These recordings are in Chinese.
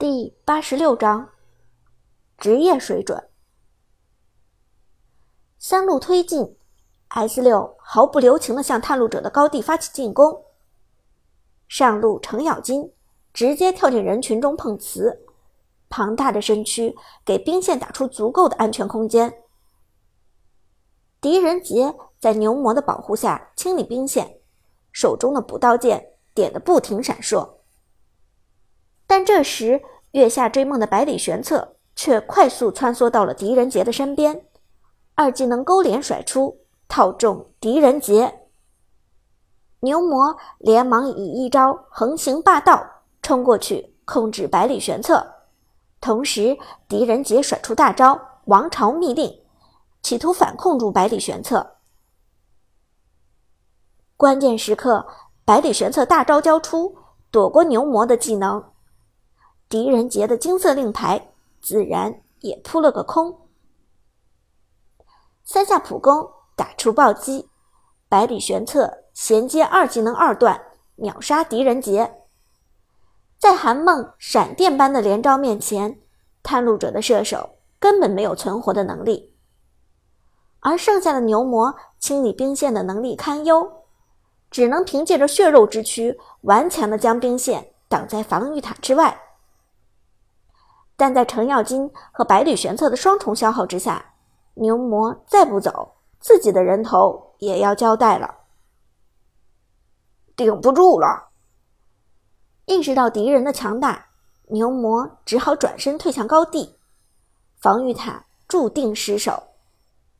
第八十六章职业水准。三路推进，S 六毫不留情地向探路者的高地发起进攻。上路程咬金直接跳进人群中碰瓷，庞大的身躯给兵线打出足够的安全空间。狄仁杰在牛魔的保护下清理兵线，手中的补刀剑点得不停闪烁。但这时，月下追梦的百里玄策却快速穿梭到了狄仁杰的身边，二技能勾连甩出，套中狄仁杰。牛魔连忙以一招横行霸道冲过去控制百里玄策，同时狄仁杰甩出大招王朝密令，企图反控住百里玄策。关键时刻，百里玄策大招交出，躲过牛魔的技能。狄仁杰的金色令牌自然也扑了个空。三下普攻打出暴击，百里玄策衔接二技能二段秒杀狄仁杰。在韩梦闪电般的连招面前，探路者的射手根本没有存活的能力。而剩下的牛魔清理兵线的能力堪忧，只能凭借着血肉之躯顽强的将兵线挡在防御塔之外。但在程咬金和百里玄策的双重消耗之下，牛魔再不走，自己的人头也要交代了。顶不住了！意识到敌人的强大，牛魔只好转身退向高地，防御塔注定失守。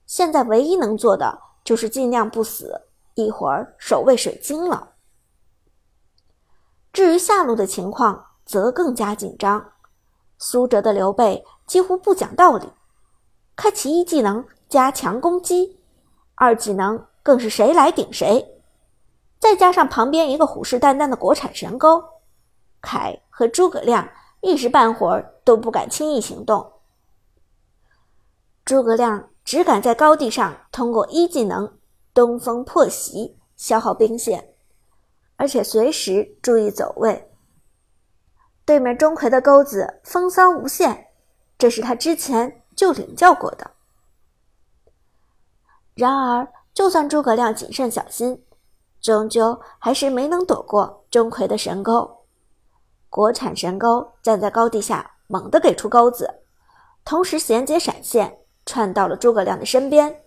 现在唯一能做的就是尽量不死，一会儿守卫水晶了。至于下路的情况，则更加紧张。苏哲的刘备几乎不讲道理，开启一技能加强攻击，二技能更是谁来顶谁，再加上旁边一个虎视眈眈的国产神钩，凯和诸葛亮一时半会儿都不敢轻易行动。诸葛亮只敢在高地上通过一技能东风破袭消耗兵线，而且随时注意走位。对面钟馗的钩子风骚无限，这是他之前就领教过的。然而，就算诸葛亮谨慎小心，终究还是没能躲过钟馗的神钩。国产神钩站在高地下，猛地给出钩子，同时衔接闪现，窜到了诸葛亮的身边，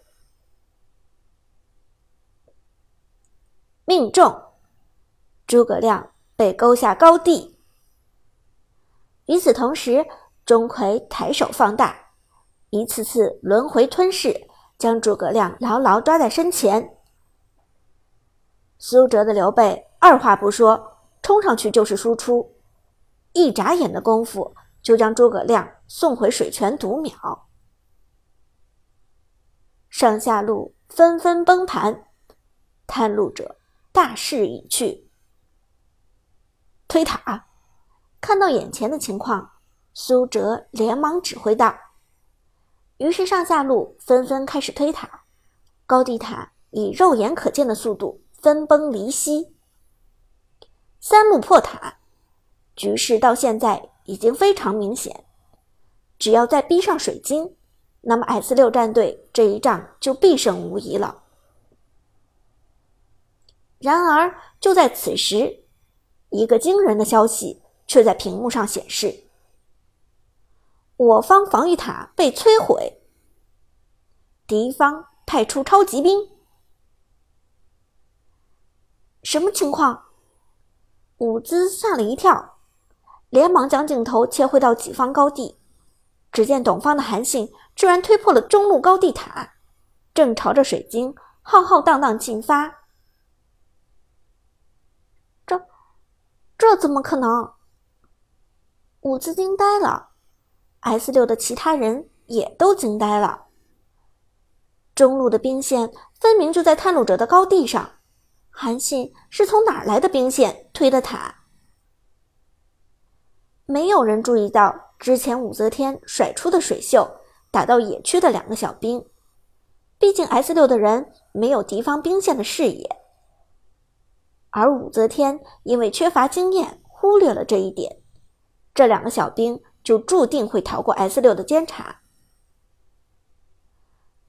命中，诸葛亮被勾下高地。与此同时，钟馗抬手放大，一次次轮回吞噬，将诸葛亮牢牢抓在身前。苏辙的刘备二话不说，冲上去就是输出，一眨眼的功夫就将诸葛亮送回水泉读秒。上下路纷纷崩盘，探路者大势已去，推塔。看到眼前的情况，苏哲连忙指挥道。于是上下路纷纷开始推塔，高地塔以肉眼可见的速度分崩离析。三路破塔，局势到现在已经非常明显。只要再逼上水晶，那么 S 六战队这一仗就必胜无疑了。然而就在此时，一个惊人的消息。却在屏幕上显示，我方防御塔被摧毁，敌方派出超级兵。什么情况？伍兹吓了一跳，连忙将镜头切回到己方高地，只见董方的韩信居然推破了中路高地塔，正朝着水晶浩浩荡荡进发。这，这怎么可能？伍兹惊呆了，S 六的其他人也都惊呆了。中路的兵线分明就在探路者的高地上，韩信是从哪来的兵线推的塔？没有人注意到之前武则天甩出的水袖打到野区的两个小兵，毕竟 S 六的人没有敌方兵线的视野，而武则天因为缺乏经验，忽略了这一点。这两个小兵就注定会逃过 S 六的监察。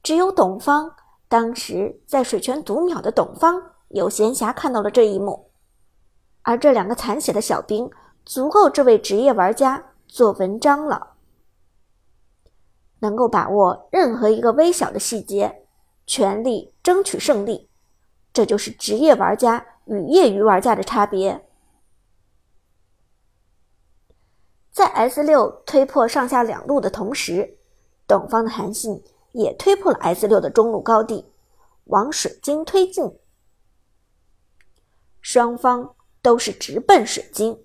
只有董方，当时在水泉读秒的董方有闲暇看到了这一幕，而这两个残血的小兵足够这位职业玩家做文章了，能够把握任何一个微小的细节，全力争取胜利，这就是职业玩家与业余玩家的差别。在 S 六推破上下两路的同时，董方的韩信。也推破了 S 六的中路高地，往水晶推进。双方都是直奔水晶，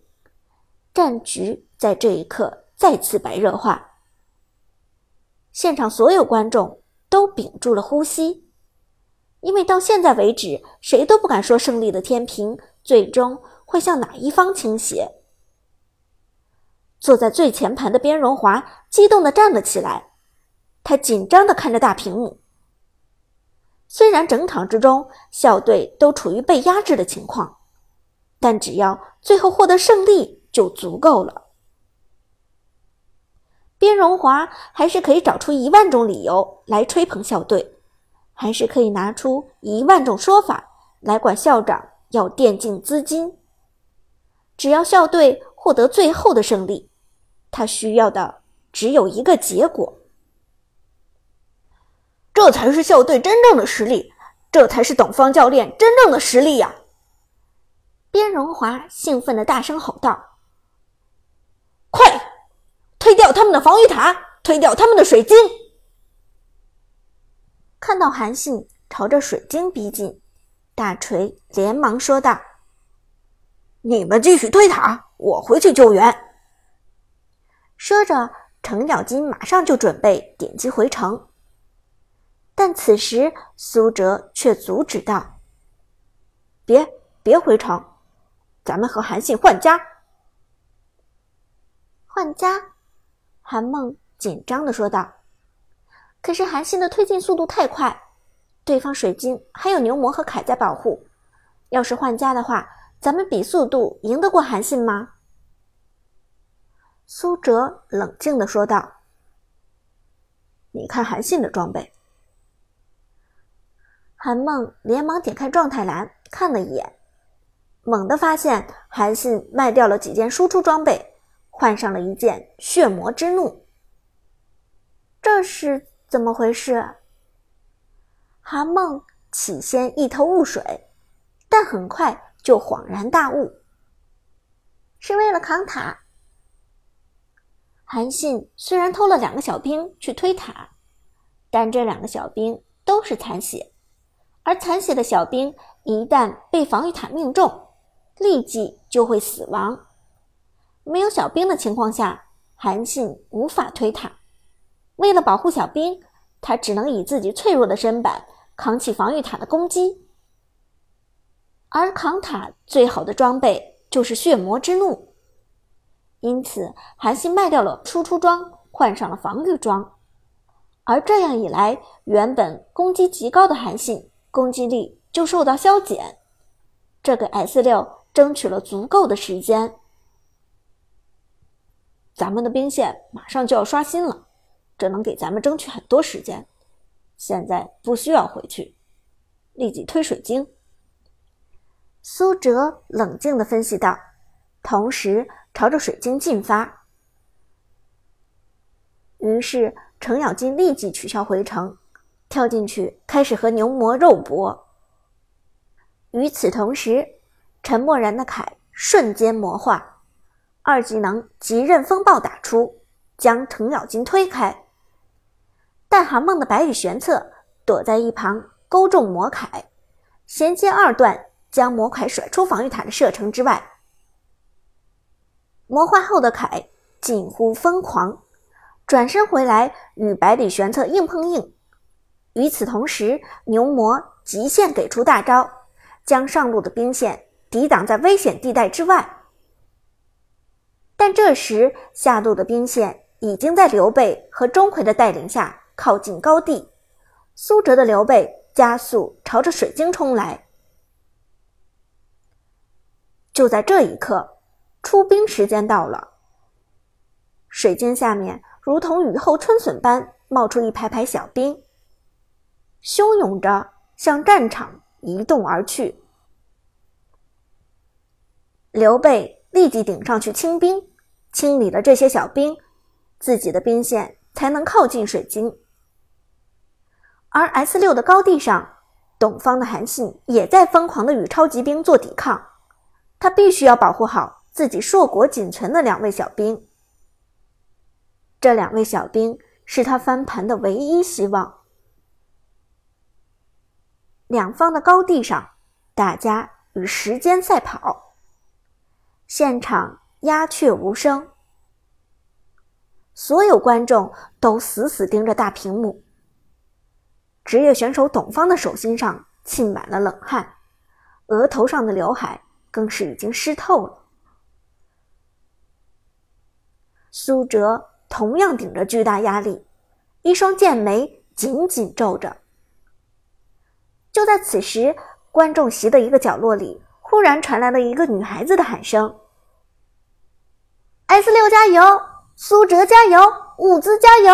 战局在这一刻再次白热化。现场所有观众都屏住了呼吸，因为到现在为止，谁都不敢说胜利的天平最终会向哪一方倾斜。坐在最前排的边荣华激动地站了起来。他紧张地看着大屏幕。虽然整场之中校队都处于被压制的情况，但只要最后获得胜利就足够了。边荣华还是可以找出一万种理由来吹捧校队，还是可以拿出一万种说法来管校长要电竞资金。只要校队获得最后的胜利，他需要的只有一个结果。这才是校队真正的实力，这才是董方教练真正的实力呀！边荣华兴奋的大声吼道：“快，推掉他们的防御塔，推掉他们的水晶！”看到韩信朝着水晶逼近，大锤连忙说道：“你们继续推塔，我回去救援。”说着，程咬金马上就准备点击回城。但此时，苏哲却阻止道：“别别回城，咱们和韩信换家。”换家，韩梦紧张的说道：“可是韩信的推进速度太快，对方水晶还有牛魔和铠在保护，要是换家的话，咱们比速度赢得过韩信吗？”苏哲冷静的说道：“你看韩信的装备。”韩梦连忙点开状态栏看了一眼，猛地发现韩信卖掉了几件输出装备，换上了一件血魔之怒。这是怎么回事？韩梦起先一头雾水，但很快就恍然大悟，是为了扛塔。韩信虽然偷了两个小兵去推塔，但这两个小兵都是残血。而残血的小兵一旦被防御塔命中，立即就会死亡。没有小兵的情况下，韩信无法推塔。为了保护小兵，他只能以自己脆弱的身板扛起防御塔的攻击。而扛塔最好的装备就是血魔之怒，因此韩信卖掉了输出装，换上了防御装。而这样一来，原本攻击极高的韩信。攻击力就受到消减，这给 S 六争取了足够的时间。咱们的兵线马上就要刷新了，这能给咱们争取很多时间。现在不需要回去，立即推水晶。苏哲冷静的分析道，同时朝着水晶进发。于是程咬金立即取消回城。跳进去，开始和牛魔肉搏。与此同时，陈默然的铠瞬间魔化，二技能极刃风暴打出，将程咬金推开。但韩梦的白羽玄策躲在一旁勾中魔铠，衔接二段将魔铠甩出防御塔的射程之外。魔化后的凯近乎疯狂，转身回来与百里玄策硬碰硬。与此同时，牛魔极限给出大招，将上路的兵线抵挡在危险地带之外。但这时下路的兵线已经在刘备和钟馗的带领下靠近高地，苏哲的刘备加速朝着水晶冲来。就在这一刻，出兵时间到了，水晶下面如同雨后春笋般冒出一排排小兵，汹涌着向战场移动而去。刘备立即顶上去清兵，清理了这些小兵，自己的兵线才能靠近水晶。而 S 六的高地上，董方的韩信也在疯狂的与超级兵做抵抗，他必须要保护好自己硕果仅存的两位小兵。这两位小兵是他翻盘的唯一希望。两方的高地上，大家与时间赛跑，现场鸦雀无声，所有观众都死死盯着大屏幕。职业选手董方的手心上沁满了冷汗，额头上的刘海更是已经湿透了。苏哲同样顶着巨大压力，一双剑眉紧紧皱着。就在此时，观众席的一个角落里忽然传来了一个女孩子的喊声：“S 六加油，苏哲加油，伍兹加油！”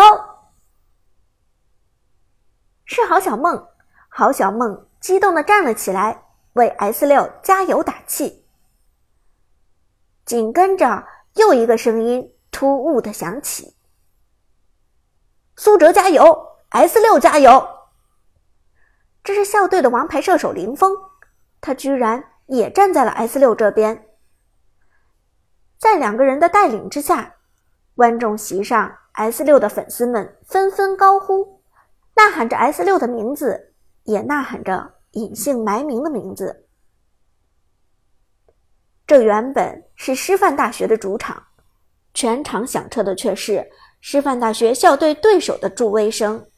是郝小梦，郝小梦激动的站了起来，为 S 六加油打气。紧跟着，又一个声音突兀的响起：“苏哲加油，S 六加油！”这是校队的王牌射手林峰，他居然也站在了 S 六这边。在两个人的带领之下，观众席上 S 六的粉丝们纷纷高呼。呐喊着 S 六的名字，也呐喊着隐姓埋名的名字。这原本是师范大学的主场，全场响彻的却是师范大学校队对手的助威声。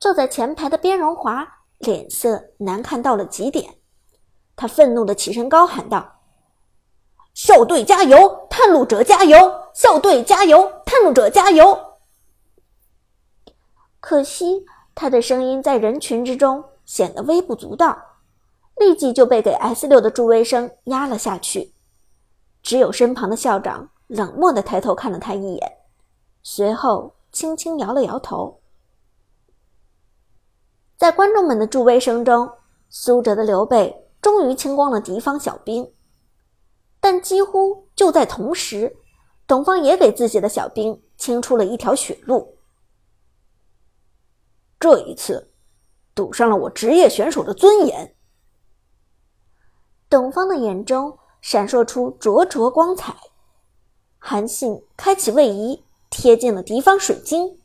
坐在前排的边荣华脸色难看到了极点，他愤怒的起身高喊道：“校队加油！探路者加油！校队加油！探路者加油！”可惜，他的声音在人群之中显得微不足道，立即就被给 S 六的助威声压了下去。只有身旁的校长冷漠地抬头看了他一眼，随后轻轻摇了摇头。在观众们的助威声中，苏哲的刘备终于清光了敌方小兵，但几乎就在同时，董方也给自己的小兵清出了一条血路。这一次，赌上了我职业选手的尊严。董方的眼中闪烁出灼灼光彩。韩信开启位移，贴近了敌方水晶。